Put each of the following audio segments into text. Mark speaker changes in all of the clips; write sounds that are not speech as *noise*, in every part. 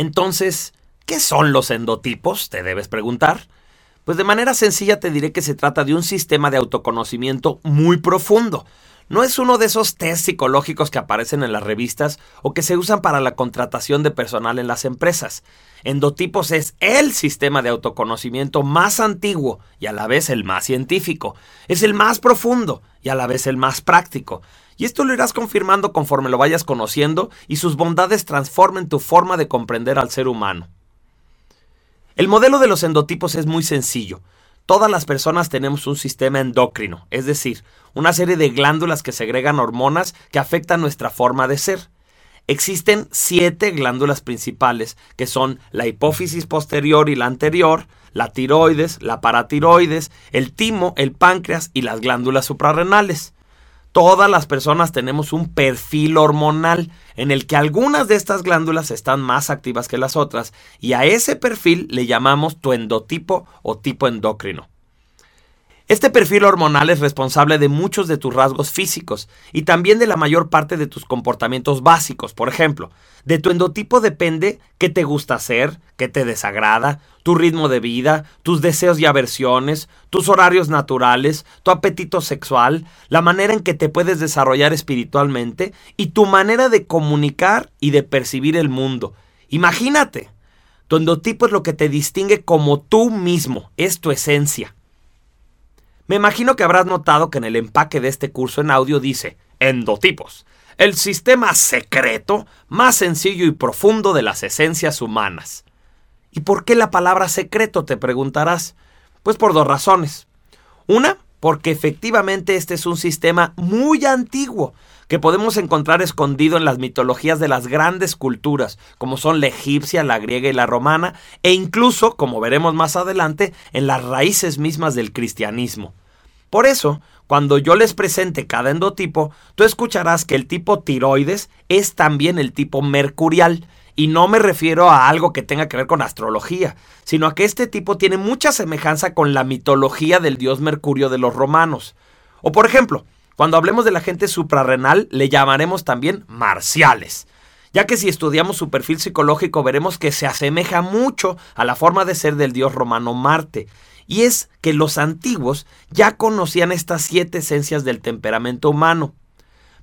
Speaker 1: Entonces, ¿qué son los endotipos? Te debes preguntar. Pues de manera sencilla te diré que se trata de un sistema de autoconocimiento muy profundo. No es uno de esos test psicológicos que aparecen en las revistas o que se usan para la contratación de personal en las empresas. Endotipos es el sistema de autoconocimiento más antiguo y a la vez el más científico. Es el más profundo y a la vez el más práctico. Y esto lo irás confirmando conforme lo vayas conociendo y sus bondades transformen tu forma de comprender al ser humano. El modelo de los endotipos es muy sencillo. Todas las personas tenemos un sistema endocrino, es decir, una serie de glándulas que segregan hormonas que afectan nuestra forma de ser. Existen siete glándulas principales, que son la hipófisis posterior y la anterior, la tiroides, la paratiroides, el timo, el páncreas y las glándulas suprarrenales. Todas las personas tenemos un perfil hormonal en el que algunas de estas glándulas están más activas que las otras y a ese perfil le llamamos tu endotipo o tipo endocrino. Este perfil hormonal es responsable de muchos de tus rasgos físicos y también de la mayor parte de tus comportamientos básicos. Por ejemplo, de tu endotipo depende qué te gusta hacer, qué te desagrada, tu ritmo de vida, tus deseos y aversiones, tus horarios naturales, tu apetito sexual, la manera en que te puedes desarrollar espiritualmente y tu manera de comunicar y de percibir el mundo. Imagínate, tu endotipo es lo que te distingue como tú mismo, es tu esencia. Me imagino que habrás notado que en el empaque de este curso en audio dice endotipos, el sistema secreto más sencillo y profundo de las esencias humanas. ¿Y por qué la palabra secreto? te preguntarás. Pues por dos razones. Una, porque efectivamente este es un sistema muy antiguo que podemos encontrar escondido en las mitologías de las grandes culturas, como son la egipcia, la griega y la romana, e incluso, como veremos más adelante, en las raíces mismas del cristianismo. Por eso, cuando yo les presente cada endotipo, tú escucharás que el tipo tiroides es también el tipo mercurial. Y no me refiero a algo que tenga que ver con astrología, sino a que este tipo tiene mucha semejanza con la mitología del dios Mercurio de los romanos. O por ejemplo, cuando hablemos de la gente suprarrenal, le llamaremos también marciales ya que si estudiamos su perfil psicológico veremos que se asemeja mucho a la forma de ser del dios romano Marte, y es que los antiguos ya conocían estas siete esencias del temperamento humano.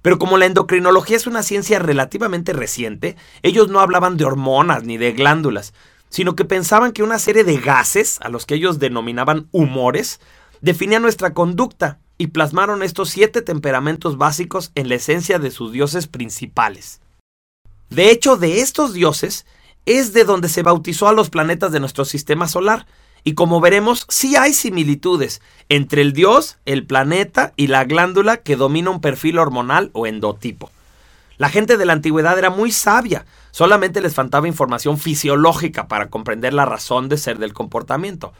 Speaker 1: Pero como la endocrinología es una ciencia relativamente reciente, ellos no hablaban de hormonas ni de glándulas, sino que pensaban que una serie de gases, a los que ellos denominaban humores, definían nuestra conducta y plasmaron estos siete temperamentos básicos en la esencia de sus dioses principales. De hecho, de estos dioses es de donde se bautizó a los planetas de nuestro sistema solar, y como veremos, sí hay similitudes entre el dios, el planeta y la glándula que domina un perfil hormonal o endotipo. La gente de la antigüedad era muy sabia, solamente les faltaba información fisiológica para comprender la razón de ser del comportamiento.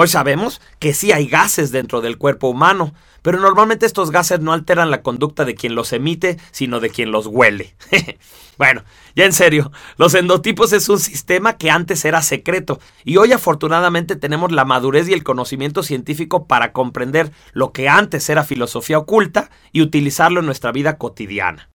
Speaker 1: Hoy sabemos que sí hay gases dentro del cuerpo humano, pero normalmente estos gases no alteran la conducta de quien los emite, sino de quien los huele. *laughs* bueno, ya en serio, los endotipos es un sistema que antes era secreto y hoy afortunadamente tenemos la madurez y el conocimiento científico para comprender lo que antes era filosofía oculta y utilizarlo en nuestra vida cotidiana.